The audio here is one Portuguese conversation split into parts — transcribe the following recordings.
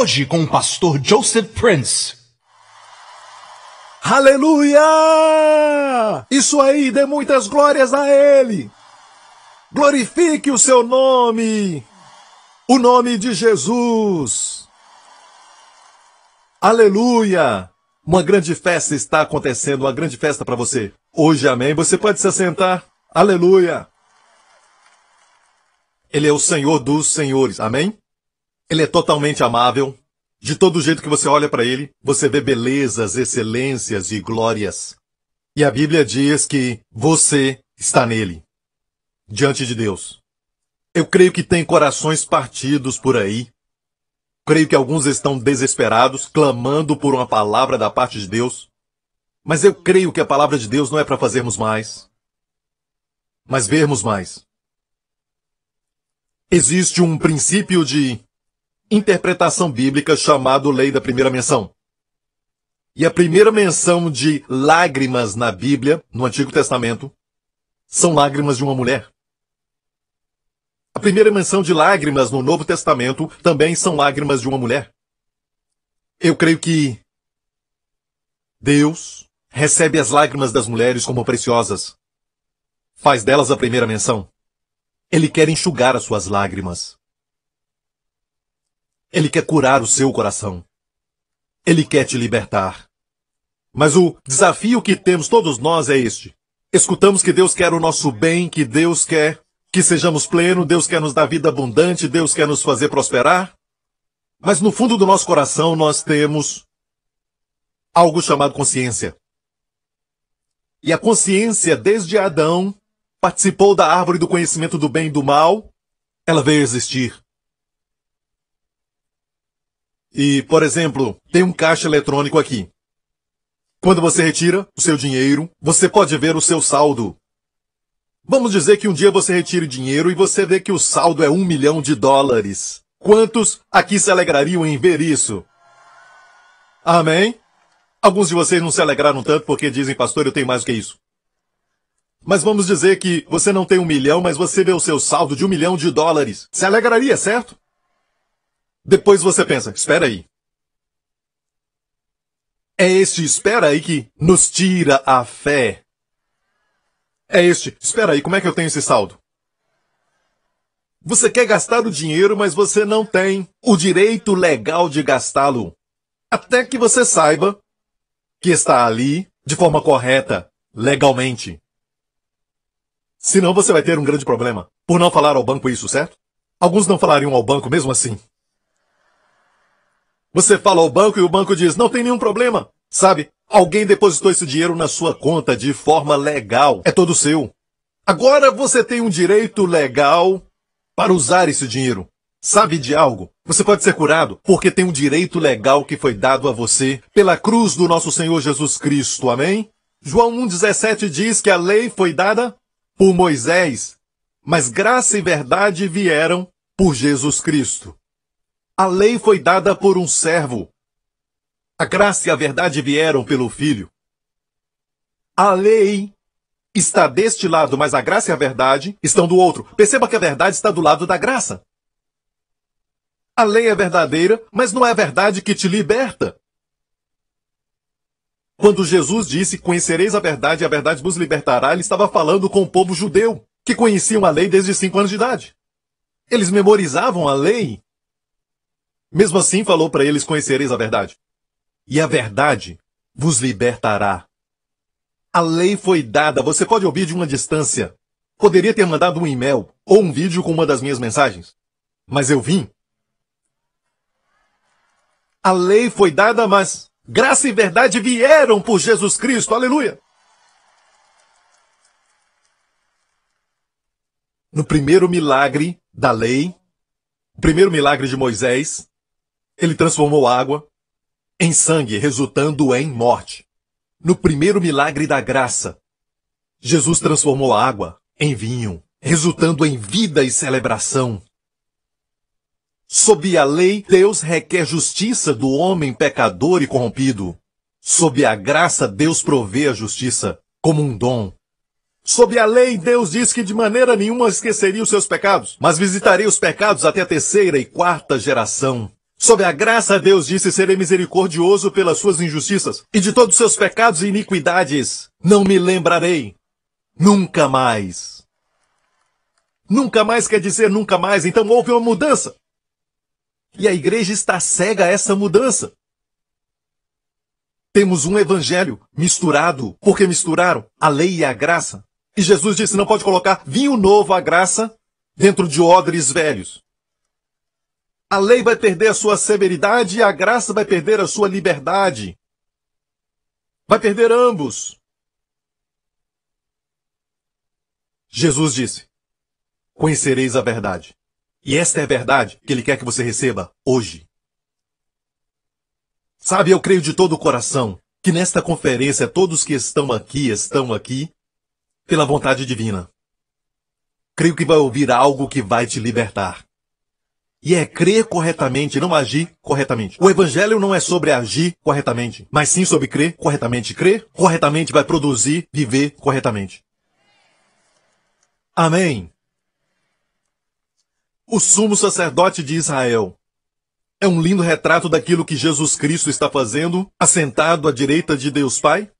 Hoje com o pastor Joseph Prince. Aleluia! Isso aí, dê muitas glórias a Ele. Glorifique o seu nome, o nome de Jesus. Aleluia! Uma grande festa está acontecendo, uma grande festa para você. Hoje, amém. Você pode se assentar. Aleluia! Ele é o Senhor dos senhores, amém? Ele é totalmente amável. De todo jeito que você olha para ele, você vê belezas, excelências e glórias. E a Bíblia diz que você está nele diante de Deus. Eu creio que tem corações partidos por aí. Creio que alguns estão desesperados, clamando por uma palavra da parte de Deus. Mas eu creio que a palavra de Deus não é para fazermos mais, mas vermos mais. Existe um princípio de interpretação bíblica chamado lei da primeira menção. E a primeira menção de lágrimas na Bíblia, no Antigo Testamento, são lágrimas de uma mulher. A primeira menção de lágrimas no Novo Testamento também são lágrimas de uma mulher. Eu creio que Deus recebe as lágrimas das mulheres como preciosas. Faz delas a primeira menção. Ele quer enxugar as suas lágrimas. Ele quer curar o seu coração. Ele quer te libertar. Mas o desafio que temos todos nós é este. Escutamos que Deus quer o nosso bem, que Deus quer que sejamos plenos, Deus quer nos dar vida abundante, Deus quer nos fazer prosperar. Mas no fundo do nosso coração nós temos algo chamado consciência. E a consciência, desde Adão, participou da árvore do conhecimento do bem e do mal, ela veio existir. E, por exemplo, tem um caixa eletrônico aqui. Quando você retira o seu dinheiro, você pode ver o seu saldo. Vamos dizer que um dia você retire dinheiro e você vê que o saldo é um milhão de dólares. Quantos aqui se alegrariam em ver isso? Amém? Alguns de vocês não se alegraram tanto porque dizem, pastor, eu tenho mais do que isso. Mas vamos dizer que você não tem um milhão, mas você vê o seu saldo de um milhão de dólares. Se alegraria, certo? Depois você pensa, espera aí. É este espera aí que nos tira a fé. É este, espera aí, como é que eu tenho esse saldo? Você quer gastar o dinheiro, mas você não tem o direito legal de gastá-lo. Até que você saiba que está ali de forma correta, legalmente. Senão você vai ter um grande problema. Por não falar ao banco isso, certo? Alguns não falariam ao banco mesmo assim. Você fala ao banco e o banco diz: não tem nenhum problema. Sabe? Alguém depositou esse dinheiro na sua conta de forma legal. É todo seu. Agora você tem um direito legal para usar esse dinheiro. Sabe de algo? Você pode ser curado porque tem um direito legal que foi dado a você pela cruz do nosso Senhor Jesus Cristo. Amém? João 1,17 diz que a lei foi dada por Moisés, mas graça e verdade vieram por Jesus Cristo. A lei foi dada por um servo. A graça e a verdade vieram pelo Filho. A lei está deste lado, mas a graça e a verdade estão do outro. Perceba que a verdade está do lado da graça. A lei é verdadeira, mas não é a verdade que te liberta. Quando Jesus disse: Conhecereis a verdade e a verdade vos libertará, ele estava falando com o povo judeu, que conheciam a lei desde cinco anos de idade. Eles memorizavam a lei mesmo assim, falou para eles: Conhecereis a verdade. E a verdade vos libertará. A lei foi dada, você pode ouvir de uma distância. Poderia ter mandado um e-mail ou um vídeo com uma das minhas mensagens. Mas eu vim. A lei foi dada, mas graça e verdade vieram por Jesus Cristo. Aleluia! No primeiro milagre da lei, o primeiro milagre de Moisés, ele transformou água em sangue, resultando em morte. No primeiro milagre da graça, Jesus transformou água em vinho, resultando em vida e celebração. Sob a lei, Deus requer justiça do homem pecador e corrompido. Sob a graça, Deus provê a justiça como um dom. Sob a lei, Deus diz que de maneira nenhuma esqueceria os seus pecados, mas visitaria os pecados até a terceira e quarta geração. Sob a graça, Deus disse serei misericordioso pelas suas injustiças, e de todos os seus pecados e iniquidades não me lembrarei. Nunca mais. Nunca mais quer dizer nunca mais, então houve uma mudança. E a igreja está cega a essa mudança. Temos um evangelho misturado, porque misturaram a lei e a graça. E Jesus disse: não pode colocar vinho novo à graça dentro de odres velhos. A lei vai perder a sua severidade e a graça vai perder a sua liberdade. Vai perder ambos. Jesus disse: Conhecereis a verdade. E esta é a verdade que ele quer que você receba hoje. Sabe, eu creio de todo o coração que nesta conferência todos que estão aqui estão aqui pela vontade divina. Creio que vai ouvir algo que vai te libertar. E é crer corretamente, não agir corretamente. O evangelho não é sobre agir corretamente, mas sim sobre crer corretamente. Crer corretamente vai produzir viver corretamente. Amém. O sumo sacerdote de Israel é um lindo retrato daquilo que Jesus Cristo está fazendo, assentado à direita de Deus Pai?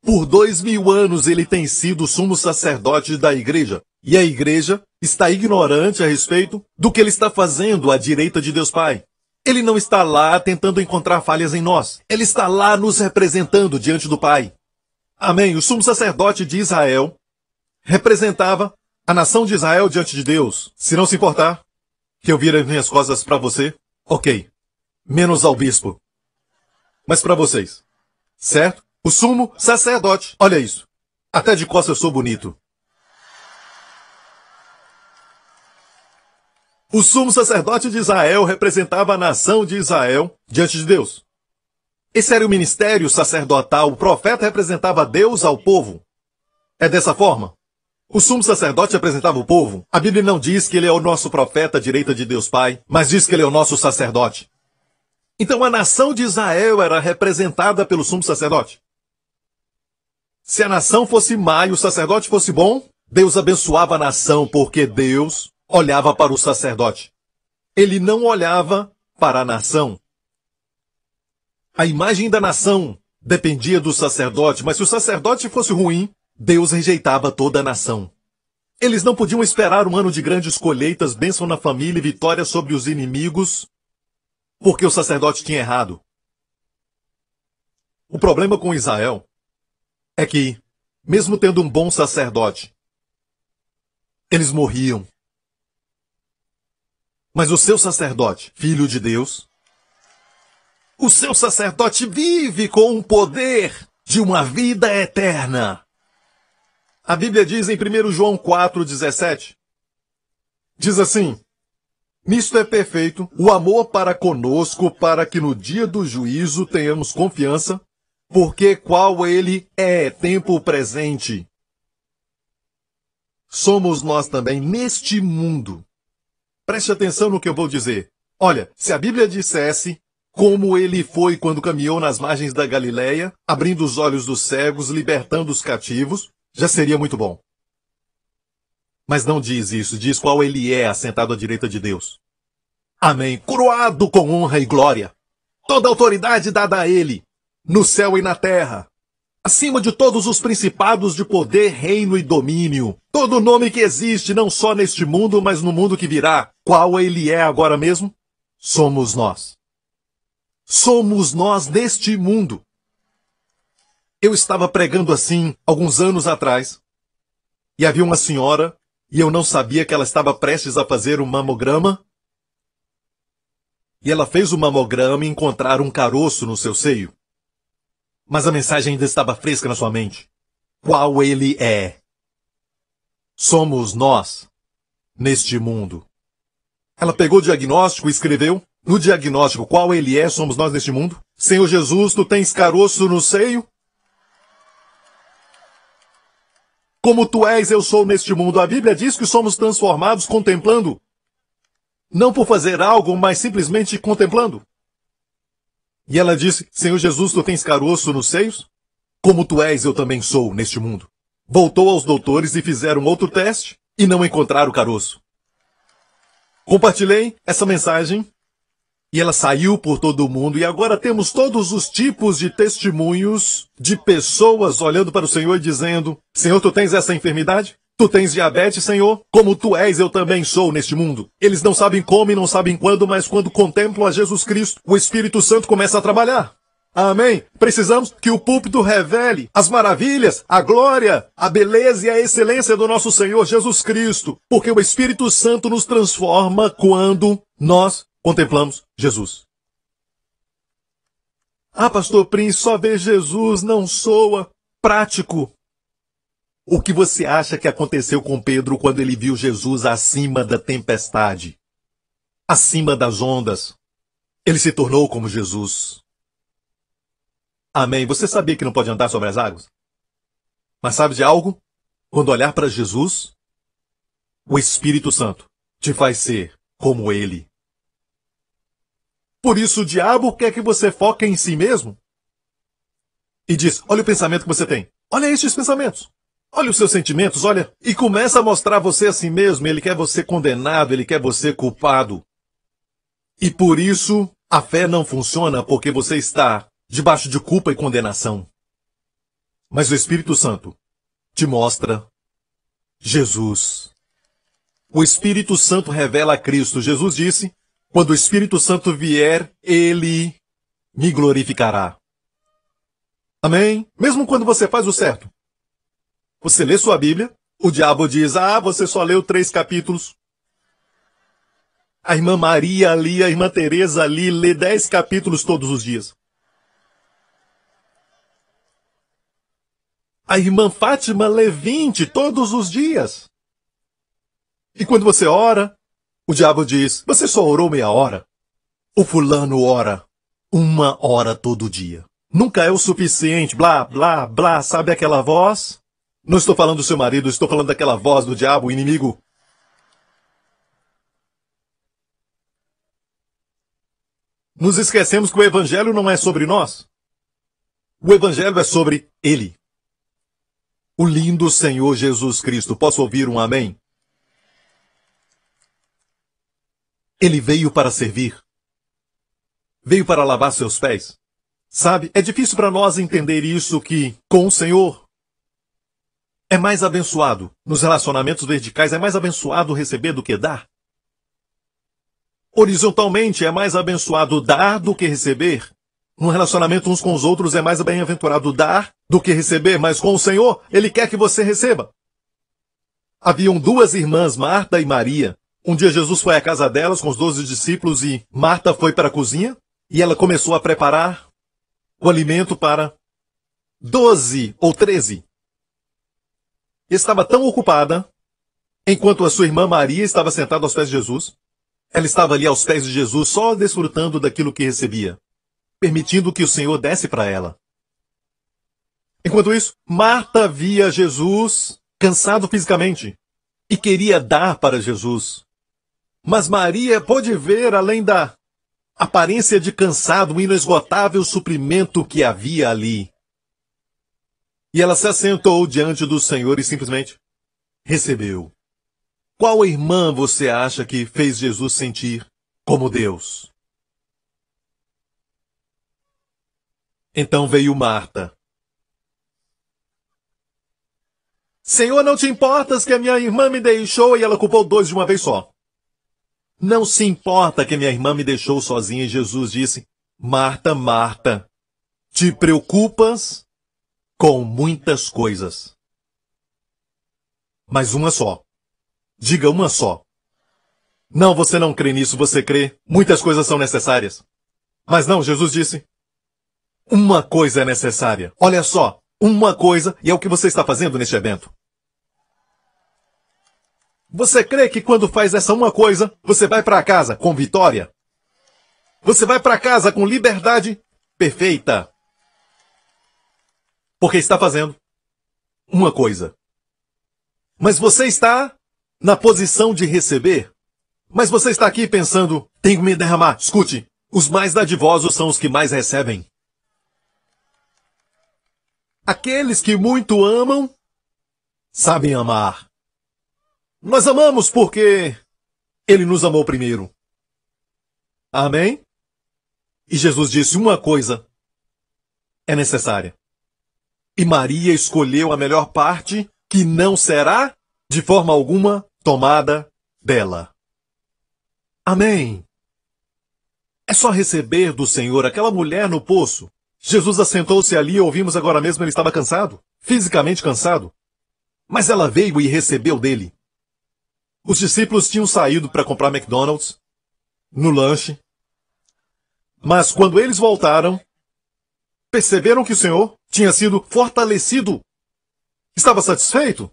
Por dois mil anos ele tem sido sumo sacerdote da igreja. E a igreja está ignorante a respeito do que ele está fazendo à direita de Deus Pai. Ele não está lá tentando encontrar falhas em nós. Ele está lá nos representando diante do Pai. Amém. O sumo sacerdote de Israel representava a nação de Israel diante de Deus. Se não se importar que eu vire as minhas costas para você, ok. Menos ao bispo. Mas para vocês. Certo? O sumo sacerdote. Olha isso. Até de costas eu sou bonito. O sumo sacerdote de Israel representava a nação de Israel diante de Deus. Esse era o ministério sacerdotal. O profeta representava Deus ao povo. É dessa forma? O sumo sacerdote representava o povo. A Bíblia não diz que ele é o nosso profeta à direita de Deus Pai, mas diz que ele é o nosso sacerdote. Então a nação de Israel era representada pelo sumo sacerdote. Se a nação fosse má e o sacerdote fosse bom, Deus abençoava a nação porque Deus olhava para o sacerdote. Ele não olhava para a nação. A imagem da nação dependia do sacerdote, mas se o sacerdote fosse ruim, Deus rejeitava toda a nação. Eles não podiam esperar um ano de grandes colheitas, bênção na família e vitória sobre os inimigos, porque o sacerdote tinha errado. O problema com Israel é que, mesmo tendo um bom sacerdote, eles morriam. Mas o seu sacerdote, filho de Deus, o seu sacerdote vive com o poder de uma vida eterna. A Bíblia diz em 1 João 4,17: Diz assim: Nisto é perfeito o amor para conosco, para que no dia do juízo tenhamos confiança, porque qual ele é tempo presente. Somos nós também neste mundo Preste atenção no que eu vou dizer. Olha, se a Bíblia dissesse como ele foi quando caminhou nas margens da Galileia, abrindo os olhos dos cegos, libertando os cativos, já seria muito bom. Mas não diz isso, diz qual ele é assentado à direita de Deus. Amém. Coroado com honra e glória. Toda autoridade dada a ele, no céu e na terra acima de todos os principados de poder, reino e domínio. Todo nome que existe, não só neste mundo, mas no mundo que virá. Qual ele é agora mesmo? Somos nós. Somos nós neste mundo. Eu estava pregando assim alguns anos atrás, e havia uma senhora, e eu não sabia que ela estava prestes a fazer um mamograma. E ela fez o mamograma e encontraram um caroço no seu seio. Mas a mensagem ainda estava fresca na sua mente. Qual ele é? Somos nós neste mundo. Ela pegou o diagnóstico e escreveu no diagnóstico qual ele é, somos nós neste mundo. Senhor Jesus, tu tens caroço no seio? Como tu és, eu sou neste mundo. A Bíblia diz que somos transformados contemplando. Não por fazer algo, mas simplesmente contemplando. E ela disse: Senhor Jesus, tu tens caroço nos seios? Como tu és, eu também sou neste mundo. Voltou aos doutores e fizeram outro teste e não encontraram o caroço. Compartilhei essa mensagem e ela saiu por todo o mundo e agora temos todos os tipos de testemunhos de pessoas olhando para o Senhor e dizendo: Senhor, tu tens essa enfermidade? Tu tens diabetes, Senhor? Como tu és, eu também sou neste mundo. Eles não sabem como e não sabem quando, mas quando contemplam a Jesus Cristo, o Espírito Santo começa a trabalhar. Amém? Precisamos que o púlpito revele as maravilhas, a glória, a beleza e a excelência do nosso Senhor Jesus Cristo, porque o Espírito Santo nos transforma quando nós contemplamos Jesus. Ah, pastor Prince, só ver Jesus não soa prático. O que você acha que aconteceu com Pedro quando ele viu Jesus acima da tempestade? Acima das ondas? Ele se tornou como Jesus. Amém. Você sabia que não pode andar sobre as águas? Mas sabe de algo? Quando olhar para Jesus, o Espírito Santo te faz ser como ele. Por isso o diabo quer que você foque em si mesmo. E diz: olha o pensamento que você tem. Olha estes pensamentos. Olha os seus sentimentos, olha. E começa a mostrar você a si mesmo. Ele quer você condenado, ele quer você culpado. E por isso a fé não funciona porque você está debaixo de culpa e condenação. Mas o Espírito Santo te mostra Jesus. O Espírito Santo revela a Cristo. Jesus disse: quando o Espírito Santo vier, ele me glorificará. Amém? Mesmo quando você faz o certo. Você lê sua Bíblia, o diabo diz: Ah, você só leu três capítulos. A irmã Maria ali, a irmã Teresa ali, lê dez capítulos todos os dias. A irmã Fátima lê vinte todos os dias. E quando você ora, o diabo diz: Você só orou meia hora? O fulano ora uma hora todo dia. Nunca é o suficiente, blá, blá, blá, sabe aquela voz? Não estou falando do seu marido, estou falando daquela voz do diabo, o inimigo. Nos esquecemos que o evangelho não é sobre nós. O evangelho é sobre ele. O lindo Senhor Jesus Cristo. Posso ouvir um amém? Ele veio para servir. Veio para lavar seus pés. Sabe, é difícil para nós entender isso que, com o Senhor, é mais abençoado. Nos relacionamentos verticais é mais abençoado receber do que dar. Horizontalmente é mais abençoado dar do que receber. No relacionamento uns com os outros é mais bem-aventurado dar do que receber, mas com o Senhor, Ele quer que você receba. Haviam duas irmãs, Marta e Maria. Um dia Jesus foi à casa delas com os doze discípulos e Marta foi para a cozinha e ela começou a preparar o alimento para doze ou treze. Estava tão ocupada, enquanto a sua irmã Maria estava sentada aos pés de Jesus. Ela estava ali aos pés de Jesus só desfrutando daquilo que recebia, permitindo que o Senhor desse para ela. Enquanto isso, Marta via Jesus cansado fisicamente e queria dar para Jesus. Mas Maria pôde ver, além da aparência de cansado, o inesgotável suprimento que havia ali. E ela se assentou diante do Senhor e simplesmente recebeu. Qual irmã você acha que fez Jesus sentir como Deus? Então veio Marta. Senhor, não te importas que a minha irmã me deixou e ela culpou dois de uma vez só. Não se importa que minha irmã me deixou sozinha e Jesus disse: Marta, Marta, te preocupas com muitas coisas. Mas uma só. Diga uma só. Não, você não crê nisso, você crê. Muitas coisas são necessárias. Mas não, Jesus disse. Uma coisa é necessária. Olha só, uma coisa, e é o que você está fazendo neste evento. Você crê que quando faz essa uma coisa, você vai para casa com vitória? Você vai para casa com liberdade perfeita. Porque está fazendo uma coisa. Mas você está na posição de receber. Mas você está aqui pensando, tenho que me derramar. Escute, os mais dadivosos são os que mais recebem. Aqueles que muito amam, sabem amar. Nós amamos porque Ele nos amou primeiro. Amém? E Jesus disse uma coisa é necessária. E Maria escolheu a melhor parte que não será, de forma alguma, tomada dela. Amém. É só receber do Senhor aquela mulher no poço. Jesus assentou-se ali e ouvimos agora mesmo ele estava cansado, fisicamente cansado. Mas ela veio e recebeu dele. Os discípulos tinham saído para comprar McDonald's, no lanche. Mas quando eles voltaram, perceberam que o Senhor tinha sido fortalecido. Estava satisfeito?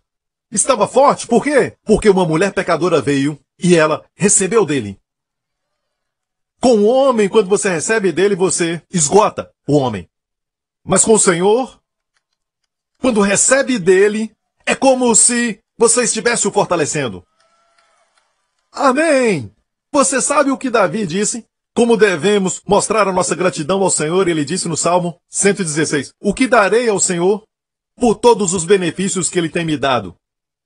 Estava forte? Por quê? Porque uma mulher pecadora veio e ela recebeu dele. Com o homem, quando você recebe dele, você esgota o homem. Mas com o Senhor, quando recebe dele, é como se você estivesse o fortalecendo. Amém! Você sabe o que Davi disse? Como devemos mostrar a nossa gratidão ao Senhor, ele disse no Salmo 116: O que darei ao Senhor por todos os benefícios que ele tem me dado?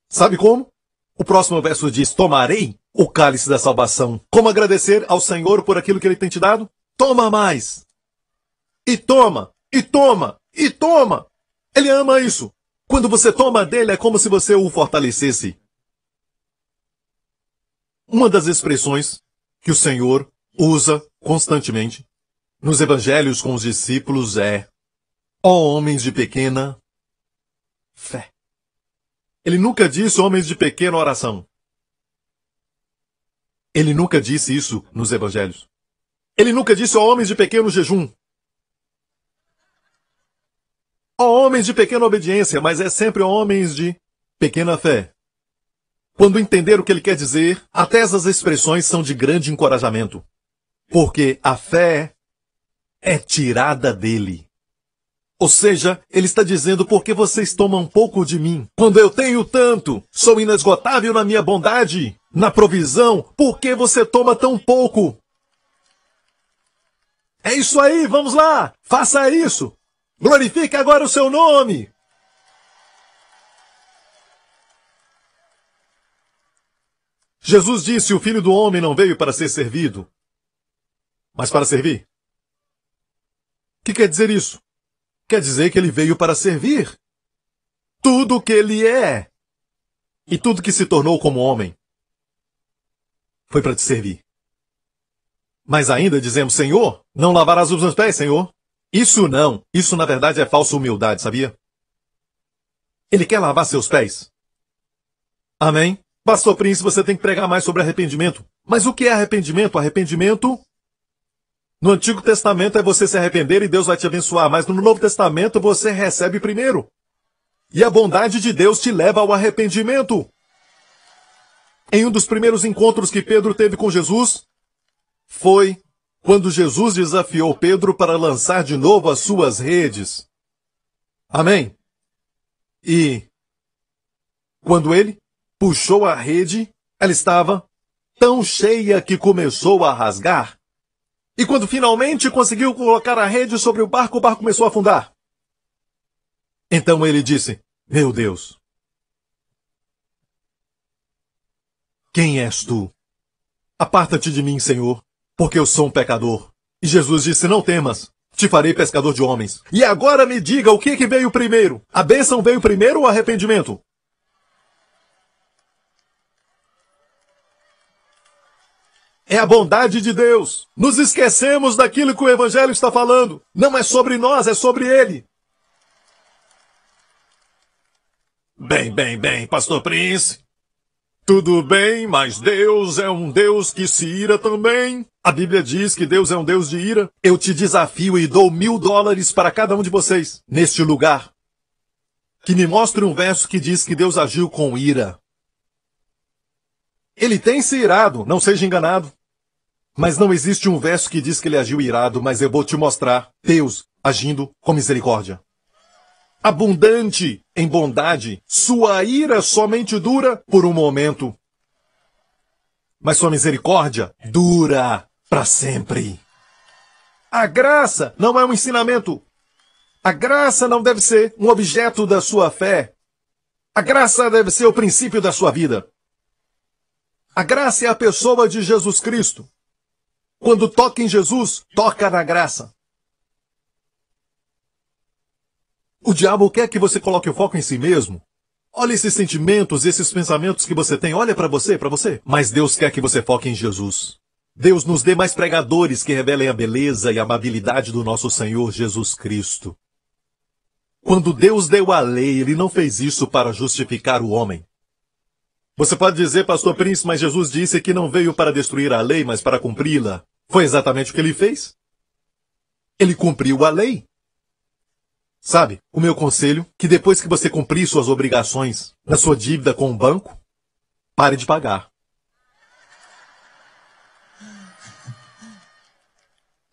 Sabe como? O próximo verso diz: Tomarei o cálice da salvação. Como agradecer ao Senhor por aquilo que ele tem te dado? Toma mais. E toma, e toma, e toma. Ele ama isso. Quando você toma dele, é como se você o fortalecesse. Uma das expressões que o Senhor usa constantemente nos evangelhos com os discípulos é: Ó oh, homens de pequena fé. Ele nunca disse homens de pequena oração. Ele nunca disse isso nos evangelhos. Ele nunca disse ó homens de pequeno jejum. Ó homens de pequena obediência, mas é sempre homens de pequena fé. Quando entender o que ele quer dizer, até essas expressões são de grande encorajamento. Porque a fé é tirada dele. Ou seja, ele está dizendo por que vocês tomam pouco de mim? Quando eu tenho tanto, sou inesgotável na minha bondade, na provisão, por que você toma tão pouco? É isso aí, vamos lá! Faça isso! Glorifique agora o seu nome! Jesus disse: O filho do homem não veio para ser servido, mas para servir. O que quer dizer isso? quer dizer que ele veio para servir. Tudo o que ele é e tudo que se tornou como homem foi para te servir. Mas ainda dizemos, Senhor, não lavarás os meus pés, Senhor. Isso não. Isso na verdade é falsa humildade, sabia? Ele quer lavar seus pés. Amém? Pastor Príncipe, você tem que pregar mais sobre arrependimento. Mas o que é arrependimento? Arrependimento no Antigo Testamento é você se arrepender e Deus vai te abençoar, mas no Novo Testamento você recebe primeiro. E a bondade de Deus te leva ao arrependimento. Em um dos primeiros encontros que Pedro teve com Jesus, foi quando Jesus desafiou Pedro para lançar de novo as suas redes. Amém? E quando ele puxou a rede, ela estava tão cheia que começou a rasgar. E quando finalmente conseguiu colocar a rede sobre o barco, o barco começou a afundar. Então ele disse: Meu Deus, quem és tu? Aparta-te de mim, Senhor, porque eu sou um pecador. E Jesus disse: Não temas, te farei pescador de homens. E agora me diga o que, que veio primeiro: a bênção veio primeiro ou o arrependimento? É a bondade de Deus. Nos esquecemos daquilo que o Evangelho está falando. Não é sobre nós, é sobre Ele. Bem, bem, bem, Pastor Prince. Tudo bem, mas Deus é um Deus que se ira também. A Bíblia diz que Deus é um Deus de ira. Eu te desafio e dou mil dólares para cada um de vocês, neste lugar, que me mostre um verso que diz que Deus agiu com ira. Ele tem se irado, não seja enganado. Mas não existe um verso que diz que ele agiu irado, mas eu vou te mostrar Deus agindo com misericórdia. Abundante em bondade, sua ira somente dura por um momento. Mas sua misericórdia dura para sempre. A graça não é um ensinamento. A graça não deve ser um objeto da sua fé. A graça deve ser o princípio da sua vida. A graça é a pessoa de Jesus Cristo. Quando toca em Jesus, toca na graça. O diabo quer que você coloque o foco em si mesmo. Olha esses sentimentos, esses pensamentos que você tem. Olha para você, para você. Mas Deus quer que você foque em Jesus. Deus nos dê mais pregadores que revelem a beleza e a amabilidade do nosso Senhor Jesus Cristo. Quando Deus deu a lei, ele não fez isso para justificar o homem. Você pode dizer, pastor Príncipe, mas Jesus disse que não veio para destruir a lei, mas para cumpri-la. Foi exatamente o que ele fez. Ele cumpriu a lei. Sabe, o meu conselho, que depois que você cumprir suas obrigações na sua dívida com o banco, pare de pagar.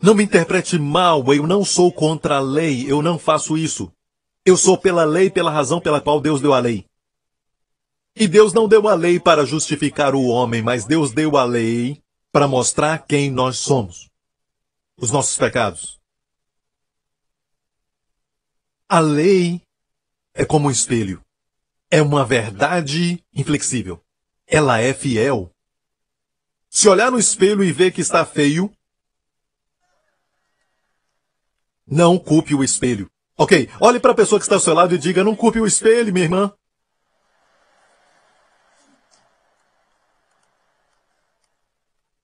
Não me interprete mal, eu não sou contra a lei, eu não faço isso. Eu sou pela lei pela razão pela qual Deus deu a lei. E Deus não deu a lei para justificar o homem, mas Deus deu a lei para mostrar quem nós somos. Os nossos pecados. A lei é como um espelho. É uma verdade inflexível. Ela é fiel. Se olhar no espelho e ver que está feio, não culpe o espelho. Ok, olhe para a pessoa que está ao seu lado e diga: não culpe o espelho, minha irmã.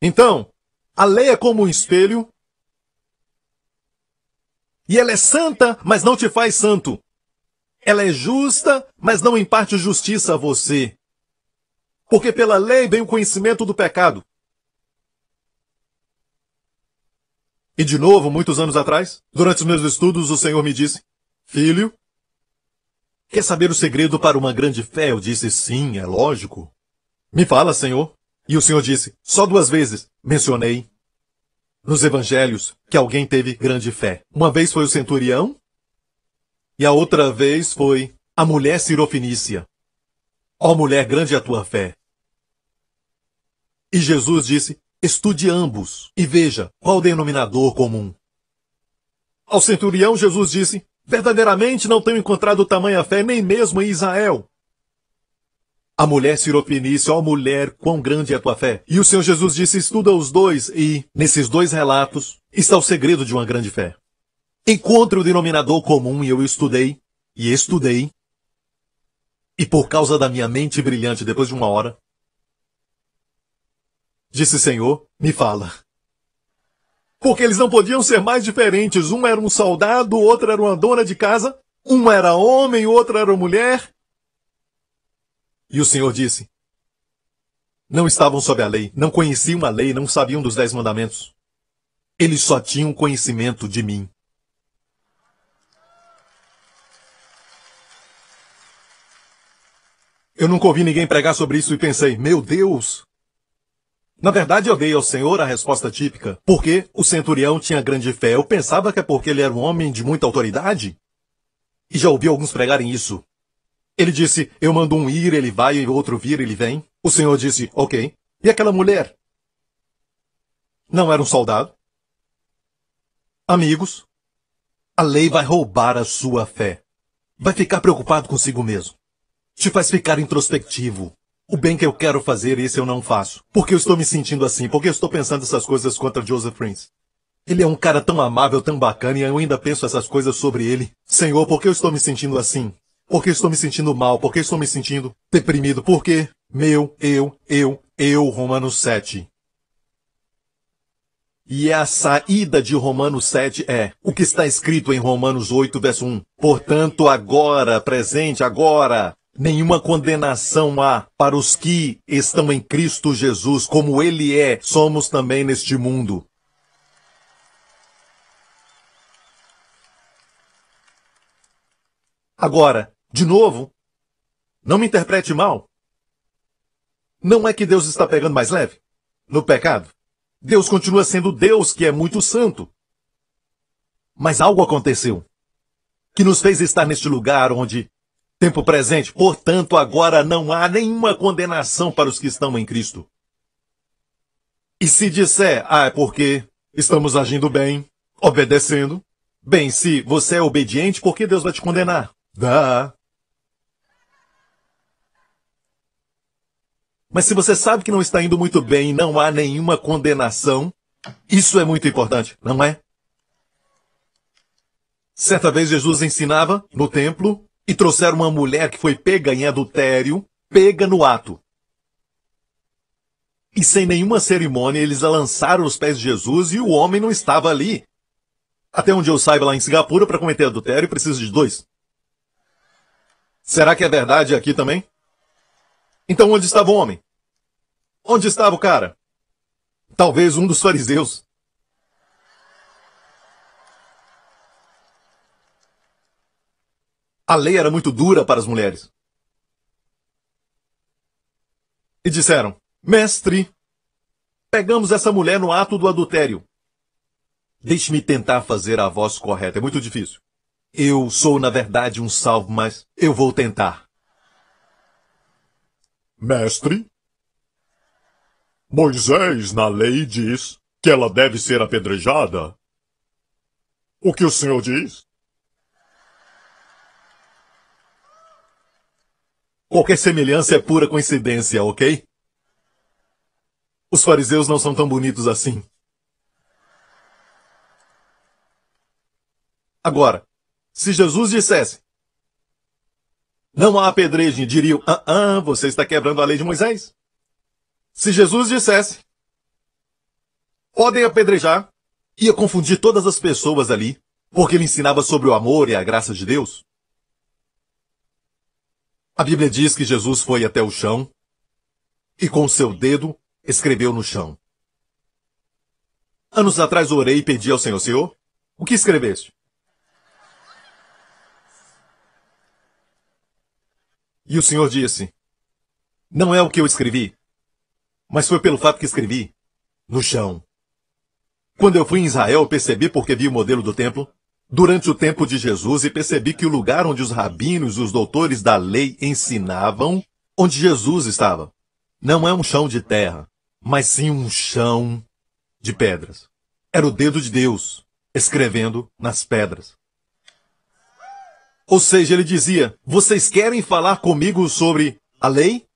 Então, a lei é como um espelho. E ela é santa, mas não te faz santo. Ela é justa, mas não imparte justiça a você. Porque pela lei vem o conhecimento do pecado. E de novo, muitos anos atrás, durante os meus estudos, o Senhor me disse: Filho, quer saber o segredo para uma grande fé? Eu disse: Sim, é lógico. Me fala, Senhor. E o Senhor disse: Só duas vezes mencionei nos evangelhos que alguém teve grande fé. Uma vez foi o centurião e a outra vez foi a mulher sirofinícia. Ó mulher, grande a tua fé. E Jesus disse: Estude ambos e veja qual o denominador comum. Ao centurião, Jesus disse: Verdadeiramente não tenho encontrado tamanha fé nem mesmo em Israel. A mulher Sirofinícia, ó mulher, quão grande é a tua fé. E o Senhor Jesus disse: estuda os dois, e, nesses dois relatos, está o segredo de uma grande fé. Encontre o denominador comum, e eu estudei, e estudei, e por causa da minha mente brilhante, depois de uma hora, Disse Senhor, me fala. Porque eles não podiam ser mais diferentes. Um era um soldado, o outro era uma dona de casa. Um era homem, o outro era mulher. E o Senhor disse: Não estavam sob a lei, não conheciam a lei, não sabiam dos dez mandamentos. Eles só tinham conhecimento de mim. Eu nunca ouvi ninguém pregar sobre isso e pensei, meu Deus, na verdade, eu dei ao Senhor a resposta típica, porque o centurião tinha grande fé. Eu pensava que é porque ele era um homem de muita autoridade. E já ouvi alguns pregarem isso. Ele disse, eu mando um ir, ele vai, e outro vir, ele vem. O Senhor disse, ok. E aquela mulher? Não era um soldado? Amigos, a lei vai roubar a sua fé. Vai ficar preocupado consigo mesmo. Te faz ficar introspectivo. O bem que eu quero fazer, esse eu não faço. Porque eu estou me sentindo assim? Porque eu estou pensando essas coisas contra Joseph Prince? Ele é um cara tão amável, tão bacana, e eu ainda penso essas coisas sobre ele. Senhor, por que eu estou me sentindo assim? Por que eu estou me sentindo mal? Por que eu estou me sentindo deprimido? Por quê? Meu, eu, eu, eu, Romanos 7. E a saída de Romanos 7 é o que está escrito em Romanos 8, verso 1. Portanto, agora, presente, agora, Nenhuma condenação há para os que estão em Cristo Jesus, como Ele é, somos também neste mundo. Agora, de novo, não me interprete mal. Não é que Deus está pegando mais leve? No pecado? Deus continua sendo Deus que é muito santo. Mas algo aconteceu que nos fez estar neste lugar onde, tempo presente, portanto, agora não há nenhuma condenação para os que estão em Cristo. E se disser, ah, é porque estamos agindo bem, obedecendo, bem, se você é obediente, por que Deus vai te condenar? Dá. Mas se você sabe que não está indo muito bem e não há nenhuma condenação, isso é muito importante, não é? Certa vez Jesus ensinava no templo e trouxeram uma mulher que foi pega em adultério, pega no ato. E sem nenhuma cerimônia, eles a lançaram os pés de Jesus e o homem não estava ali. Até onde eu saiba lá em Singapura, para cometer adultério, precisa de dois. Será que é verdade aqui também? Então onde estava o homem? Onde estava o cara? Talvez um dos fariseus. A lei era muito dura para as mulheres. E disseram: Mestre, pegamos essa mulher no ato do adultério. Deixe-me tentar fazer a voz correta. É muito difícil. Eu sou, na verdade, um salvo, mas eu vou tentar. Mestre, Moisés na lei diz que ela deve ser apedrejada. O que o senhor diz? Qualquer semelhança é pura coincidência, ok? Os fariseus não são tão bonitos assim. Agora, se Jesus dissesse, não há apedrejem, diriam, ah, ah, você está quebrando a lei de Moisés. Se Jesus dissesse, podem apedrejar, ia confundir todas as pessoas ali, porque ele ensinava sobre o amor e a graça de Deus. A Bíblia diz que Jesus foi até o chão e com seu dedo escreveu no chão. Anos atrás orei e pedi ao Senhor, Senhor, o que escreveste? E o Senhor disse, não é o que eu escrevi, mas foi pelo fato que escrevi no chão. Quando eu fui em Israel, percebi porque vi o modelo do templo durante o tempo de Jesus e percebi que o lugar onde os rabinos e os doutores da lei ensinavam, onde Jesus estava, não é um chão de terra, mas sim um chão de pedras. Era o dedo de Deus escrevendo nas pedras. Ou seja, ele dizia: Vocês querem falar comigo sobre a lei?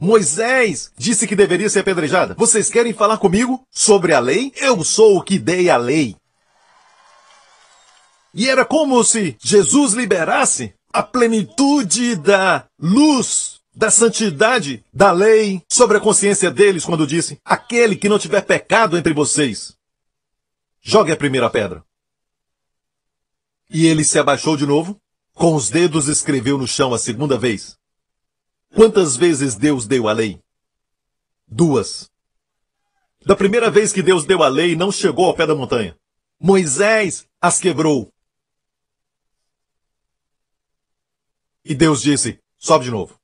Moisés disse que deveria ser apedrejada. Vocês querem falar comigo sobre a lei? Eu sou o que dei a lei. E era como se Jesus liberasse a plenitude da luz, da santidade, da lei sobre a consciência deles quando disse: Aquele que não tiver pecado entre vocês, jogue a primeira pedra. E ele se abaixou de novo, com os dedos escreveu no chão a segunda vez. Quantas vezes Deus deu a lei? Duas. Da primeira vez que Deus deu a lei, não chegou ao pé da montanha. Moisés as quebrou. E Deus disse: sobe de novo.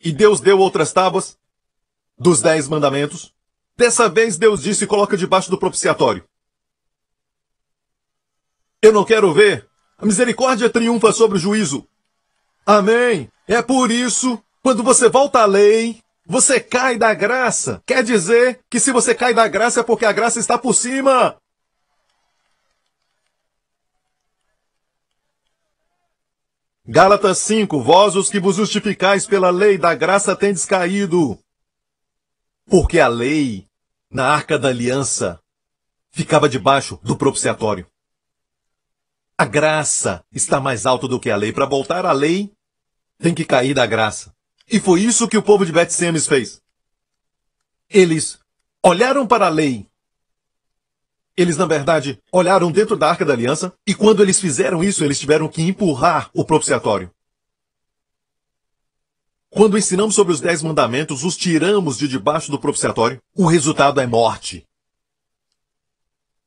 E Deus deu outras tábuas dos dez mandamentos. Dessa vez Deus disse: coloca debaixo do propiciatório. Eu não quero ver. A misericórdia triunfa sobre o juízo. Amém. É por isso, quando você volta à lei, você cai da graça. Quer dizer que se você cai da graça é porque a graça está por cima. Gálatas 5, vós os que vos justificais pela lei da graça tendes caído. Porque a lei, na arca da aliança, ficava debaixo do propiciatório. A graça está mais alta do que a lei. Para voltar à lei, tem que cair da graça. E foi isso que o povo de Bet-Semes fez. Eles olharam para a lei. Eles, na verdade, olharam dentro da Arca da Aliança e quando eles fizeram isso, eles tiveram que empurrar o propiciatório. Quando ensinamos sobre os Dez Mandamentos, os tiramos de debaixo do propiciatório, o resultado é morte.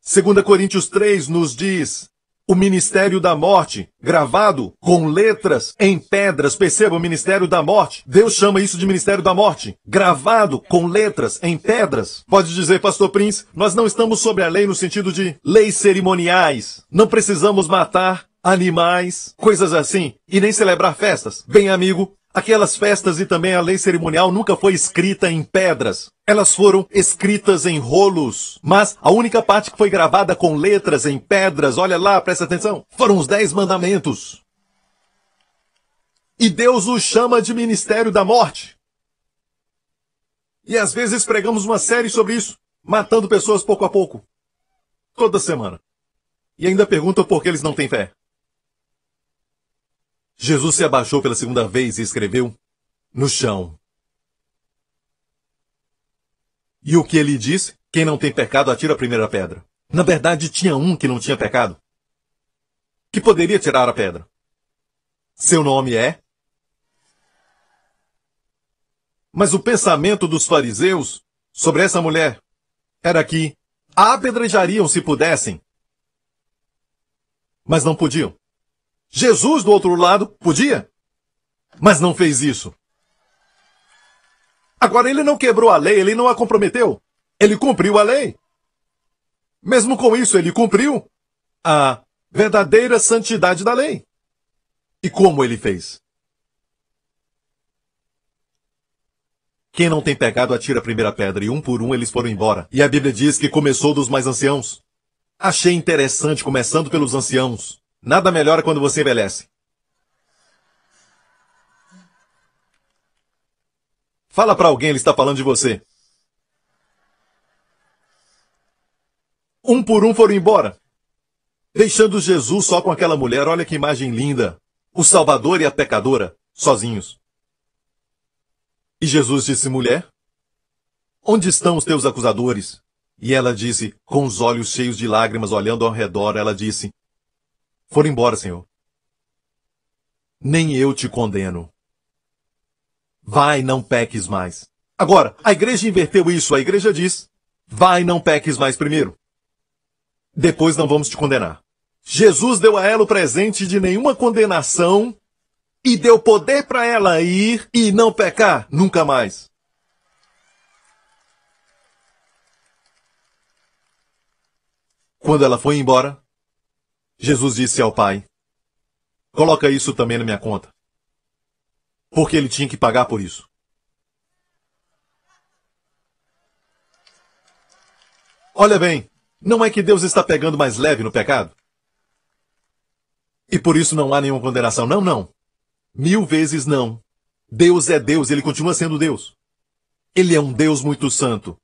2 Coríntios 3 nos diz o ministério da morte, gravado com letras em pedras. Perceba o ministério da morte. Deus chama isso de ministério da morte, gravado com letras em pedras. Pode dizer, pastor Prince, nós não estamos sobre a lei no sentido de leis cerimoniais. Não precisamos matar animais, coisas assim, e nem celebrar festas. Bem, amigo, Aquelas festas e também a lei cerimonial nunca foi escrita em pedras. Elas foram escritas em rolos. Mas a única parte que foi gravada com letras em pedras, olha lá, presta atenção, foram os Dez Mandamentos. E Deus os chama de ministério da morte. E às vezes pregamos uma série sobre isso, matando pessoas pouco a pouco. Toda semana. E ainda perguntam por que eles não têm fé. Jesus se abaixou pela segunda vez e escreveu no chão. E o que ele disse? Quem não tem pecado atira a primeira pedra. Na verdade, tinha um que não tinha pecado. Que poderia tirar a pedra. Seu nome é? Mas o pensamento dos fariseus sobre essa mulher era que a apedrejariam se pudessem. Mas não podiam. Jesus, do outro lado, podia, mas não fez isso. Agora, ele não quebrou a lei, ele não a comprometeu. Ele cumpriu a lei. Mesmo com isso, ele cumpriu a verdadeira santidade da lei. E como ele fez? Quem não tem pecado atira a primeira pedra, e um por um eles foram embora. E a Bíblia diz que começou dos mais anciãos. Achei interessante, começando pelos anciãos. Nada melhora quando você envelhece. Fala para alguém, ele está falando de você. Um por um foram embora, deixando Jesus só com aquela mulher. Olha que imagem linda. O Salvador e a pecadora, sozinhos. E Jesus disse: Mulher, onde estão os teus acusadores? E ela disse, com os olhos cheios de lágrimas, olhando ao redor, ela disse: Foram embora, Senhor. Nem eu te condeno. Vai, não peques mais. Agora, a igreja inverteu isso. A igreja diz: vai, não peques mais primeiro. Depois não vamos te condenar. Jesus deu a ela o presente de nenhuma condenação e deu poder para ela ir e não pecar nunca mais. Quando ela foi embora, Jesus disse ao pai: Coloca isso também na minha conta. Porque ele tinha que pagar por isso. Olha bem, não é que Deus está pegando mais leve no pecado? E por isso não há nenhuma condenação. Não, não. Mil vezes não. Deus é Deus, ele continua sendo Deus. Ele é um Deus muito santo.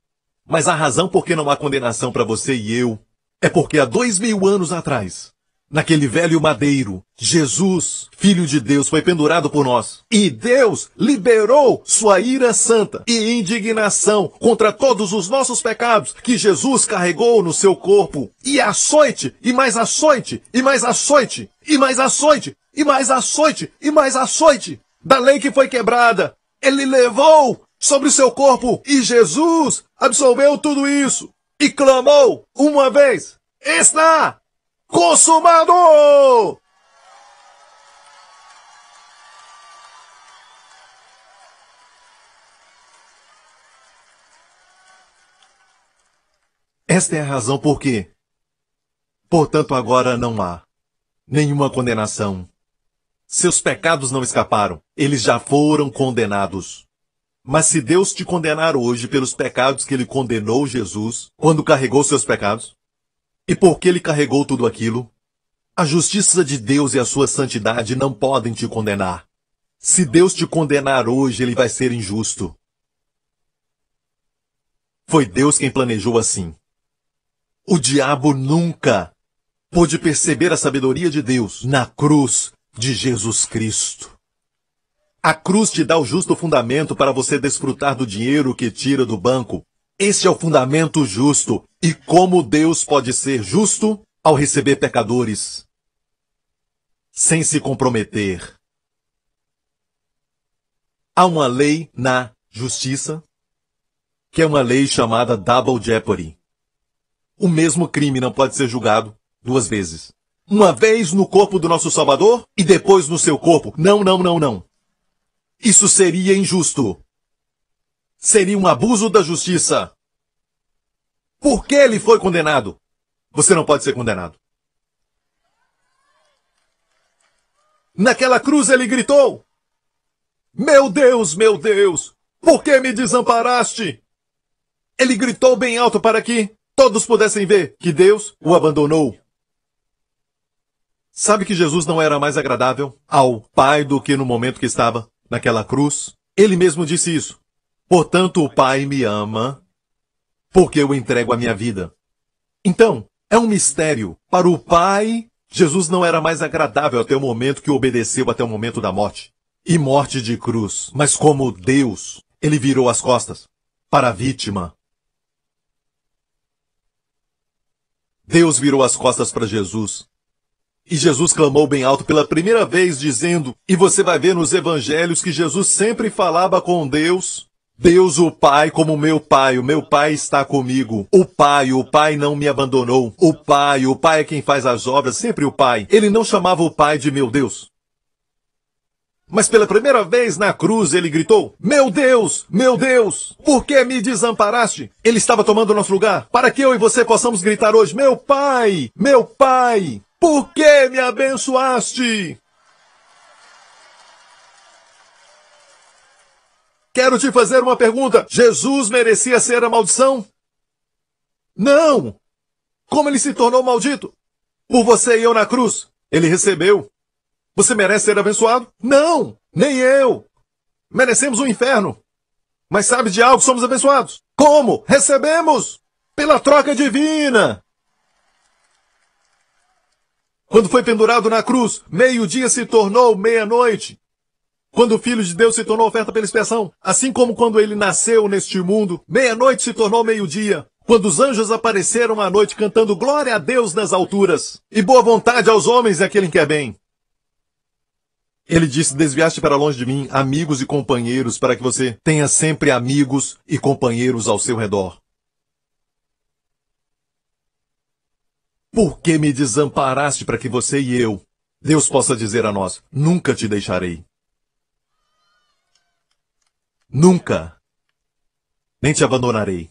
Mas a razão por que não há condenação para você e eu é porque há dois mil anos atrás, naquele velho madeiro, Jesus, Filho de Deus, foi pendurado por nós. E Deus liberou sua ira santa e indignação contra todos os nossos pecados que Jesus carregou no seu corpo. E açoite, e mais açoite, e mais açoite, e mais açoite, e mais açoite, e mais açoite da lei que foi quebrada. Ele levou sobre o seu corpo e Jesus absorveu tudo isso e clamou uma vez: Está consumado! Esta é a razão por quê. Portanto, agora não há nenhuma condenação. Seus pecados não escaparam, eles já foram condenados. Mas se Deus te condenar hoje pelos pecados que ele condenou Jesus quando carregou seus pecados, e porque ele carregou tudo aquilo, a justiça de Deus e a sua santidade não podem te condenar. Se Deus te condenar hoje, ele vai ser injusto. Foi Deus quem planejou assim. O diabo nunca pôde perceber a sabedoria de Deus na cruz de Jesus Cristo. A cruz te dá o justo fundamento para você desfrutar do dinheiro que tira do banco. Este é o fundamento justo. E como Deus pode ser justo ao receber pecadores sem se comprometer? Há uma lei na justiça que é uma lei chamada Double Jeopardy. O mesmo crime não pode ser julgado duas vezes. Uma vez no corpo do nosso Salvador e depois no seu corpo. Não, não, não, não. Isso seria injusto. Seria um abuso da justiça. Por que ele foi condenado? Você não pode ser condenado. Naquela cruz ele gritou: Meu Deus, meu Deus, por que me desamparaste? Ele gritou bem alto para que todos pudessem ver que Deus o abandonou. Sabe que Jesus não era mais agradável ao Pai do que no momento que estava naquela cruz? Ele mesmo disse isso. Portanto, o Pai me ama porque eu entrego a minha vida. Então, é um mistério. Para o Pai, Jesus não era mais agradável até o momento que obedeceu até o momento da morte. E morte de cruz. Mas como Deus, ele virou as costas para a vítima. Deus virou as costas para Jesus. E Jesus clamou bem alto pela primeira vez, dizendo: E você vai ver nos evangelhos que Jesus sempre falava com Deus Deus o Pai como meu Pai, o meu Pai está comigo. O Pai, o Pai não me abandonou. O Pai, o Pai é quem faz as obras, sempre o Pai. Ele não chamava o Pai de meu Deus. Mas pela primeira vez na cruz ele gritou: Meu Deus, meu Deus, por que me desamparaste? Ele estava tomando nosso lugar para que eu e você possamos gritar hoje: Meu Pai, meu Pai, por que me abençoaste? Quero te fazer uma pergunta. Jesus merecia ser a maldição? Não! Como ele se tornou maldito? Por você e eu na cruz. Ele recebeu. Você merece ser abençoado? Não! Nem eu! Merecemos o um inferno. Mas sabe de algo? Somos abençoados. Como? Recebemos! Pela troca divina! Quando foi pendurado na cruz, meio-dia se tornou meia-noite. Quando o Filho de Deus se tornou oferta pela expiação, assim como quando ele nasceu neste mundo, meia-noite se tornou meio-dia. Quando os anjos apareceram à noite cantando glória a Deus nas alturas e boa vontade aos homens e àquele que é bem. Ele disse: Desviaste para longe de mim amigos e companheiros, para que você tenha sempre amigos e companheiros ao seu redor. Por que me desamparaste para que você e eu, Deus possa dizer a nós: Nunca te deixarei. Nunca. Nem te abandonarei.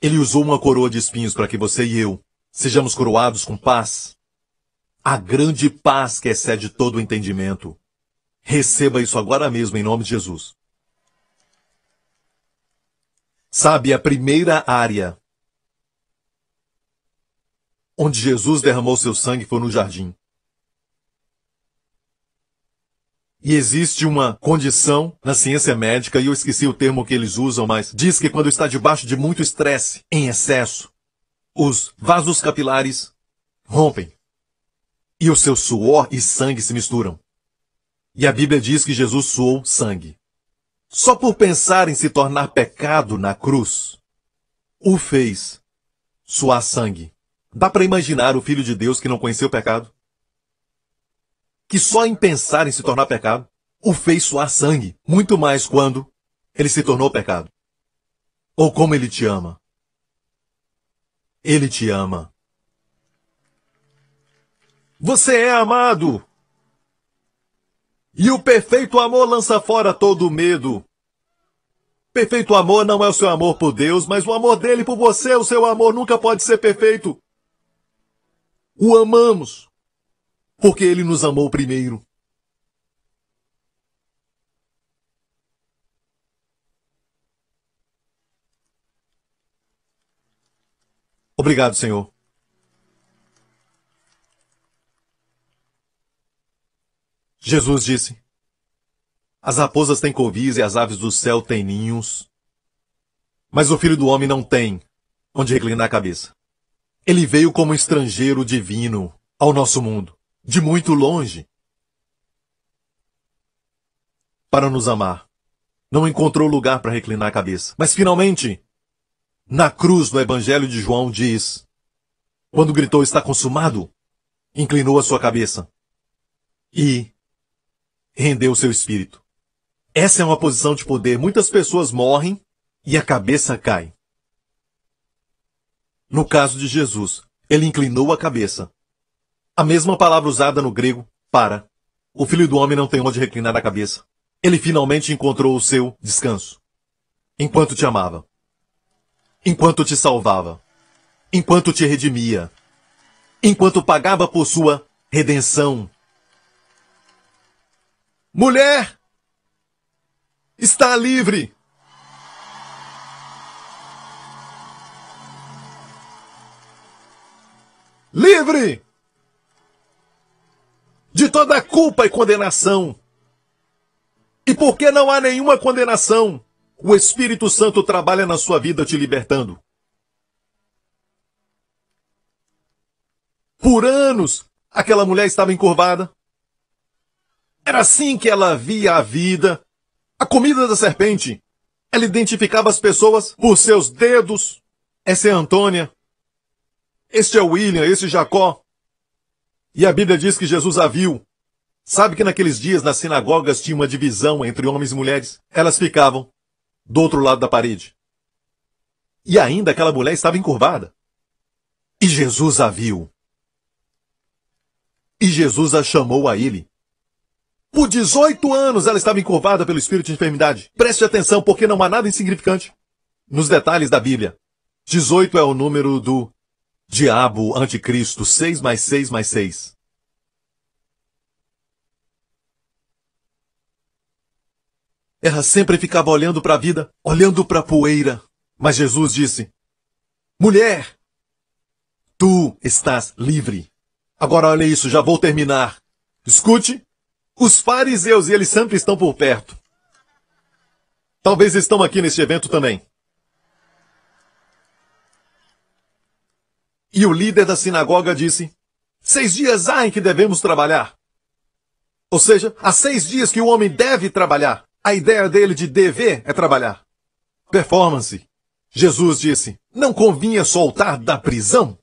Ele usou uma coroa de espinhos para que você e eu sejamos coroados com paz. A grande paz que excede todo o entendimento. Receba isso agora mesmo em nome de Jesus. Sabe, a primeira área onde Jesus derramou seu sangue foi no jardim. E existe uma condição na ciência médica, e eu esqueci o termo que eles usam, mas diz que quando está debaixo de muito estresse, em excesso, os vasos capilares rompem. E o seu suor e sangue se misturam. E a Bíblia diz que Jesus suou sangue. Só por pensar em se tornar pecado na cruz, o fez suar sangue. Dá para imaginar o Filho de Deus que não conheceu o pecado? Que só em pensar em se tornar pecado o fez suar sangue, muito mais quando ele se tornou pecado. Ou como ele te ama. Ele te ama. Você é amado. E o perfeito amor lança fora todo medo. Perfeito amor não é o seu amor por Deus, mas o amor dele por você, o seu amor nunca pode ser perfeito. O amamos porque ele nos amou primeiro. Obrigado, Senhor. Jesus disse: As raposas têm covis e as aves do céu têm ninhos, mas o filho do homem não tem onde reclinar a cabeça. Ele veio como estrangeiro divino ao nosso mundo de muito longe para nos amar. Não encontrou lugar para reclinar a cabeça. Mas finalmente, na cruz no Evangelho de João diz: quando gritou está consumado, inclinou a sua cabeça e rendeu seu espírito. Essa é uma posição de poder. Muitas pessoas morrem e a cabeça cai. No caso de Jesus, ele inclinou a cabeça. A mesma palavra usada no grego, para. O filho do homem não tem onde reclinar a cabeça. Ele finalmente encontrou o seu descanso. Enquanto te amava. Enquanto te salvava. Enquanto te redimia. Enquanto pagava por sua redenção. Mulher! Está livre! livre de toda culpa e condenação. E porque não há nenhuma condenação, o Espírito Santo trabalha na sua vida te libertando. Por anos, aquela mulher estava encurvada. Era assim que ela via a vida. A comida da serpente. Ela identificava as pessoas por seus dedos. Essa é a Antônia. Este é o William, esse é Jacó. E a Bíblia diz que Jesus a viu. Sabe que naqueles dias nas sinagogas tinha uma divisão entre homens e mulheres? Elas ficavam do outro lado da parede. E ainda aquela mulher estava encurvada. E Jesus a viu. E Jesus a chamou a ele. Por 18 anos ela estava encurvada pelo espírito de enfermidade. Preste atenção, porque não há nada insignificante nos detalhes da Bíblia. 18 é o número do Diabo, anticristo, 6 mais 6 mais 6. Ela sempre ficava olhando para a vida, olhando para a poeira. Mas Jesus disse: Mulher, tu estás livre. Agora olha isso, já vou terminar. Escute, os fariseus, e eles sempre estão por perto. Talvez estão aqui neste evento também. E o líder da sinagoga disse: Seis dias há em que devemos trabalhar. Ou seja, há seis dias que o homem deve trabalhar. A ideia dele de dever é trabalhar. Performance. Jesus disse: Não convinha soltar da prisão?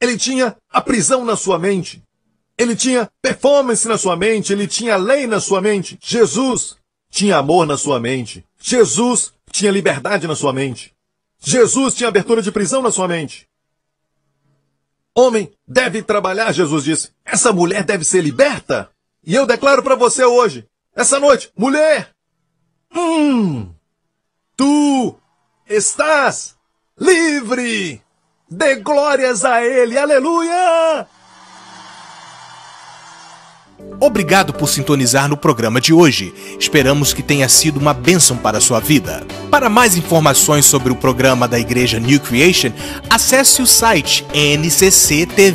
Ele tinha a prisão na sua mente. Ele tinha performance na sua mente. Ele tinha lei na sua mente. Jesus tinha amor na sua mente. Jesus tinha liberdade na sua mente. Jesus tinha abertura de prisão na sua mente. Homem deve trabalhar, Jesus disse. Essa mulher deve ser liberta. E eu declaro para você hoje, essa noite, mulher, hum, tu estás livre. Dê glórias a Ele, aleluia! Obrigado por sintonizar no programa de hoje. Esperamos que tenha sido uma bênção para a sua vida. Para mais informações sobre o programa da Igreja New Creation, acesse o site ncctv.org.sg.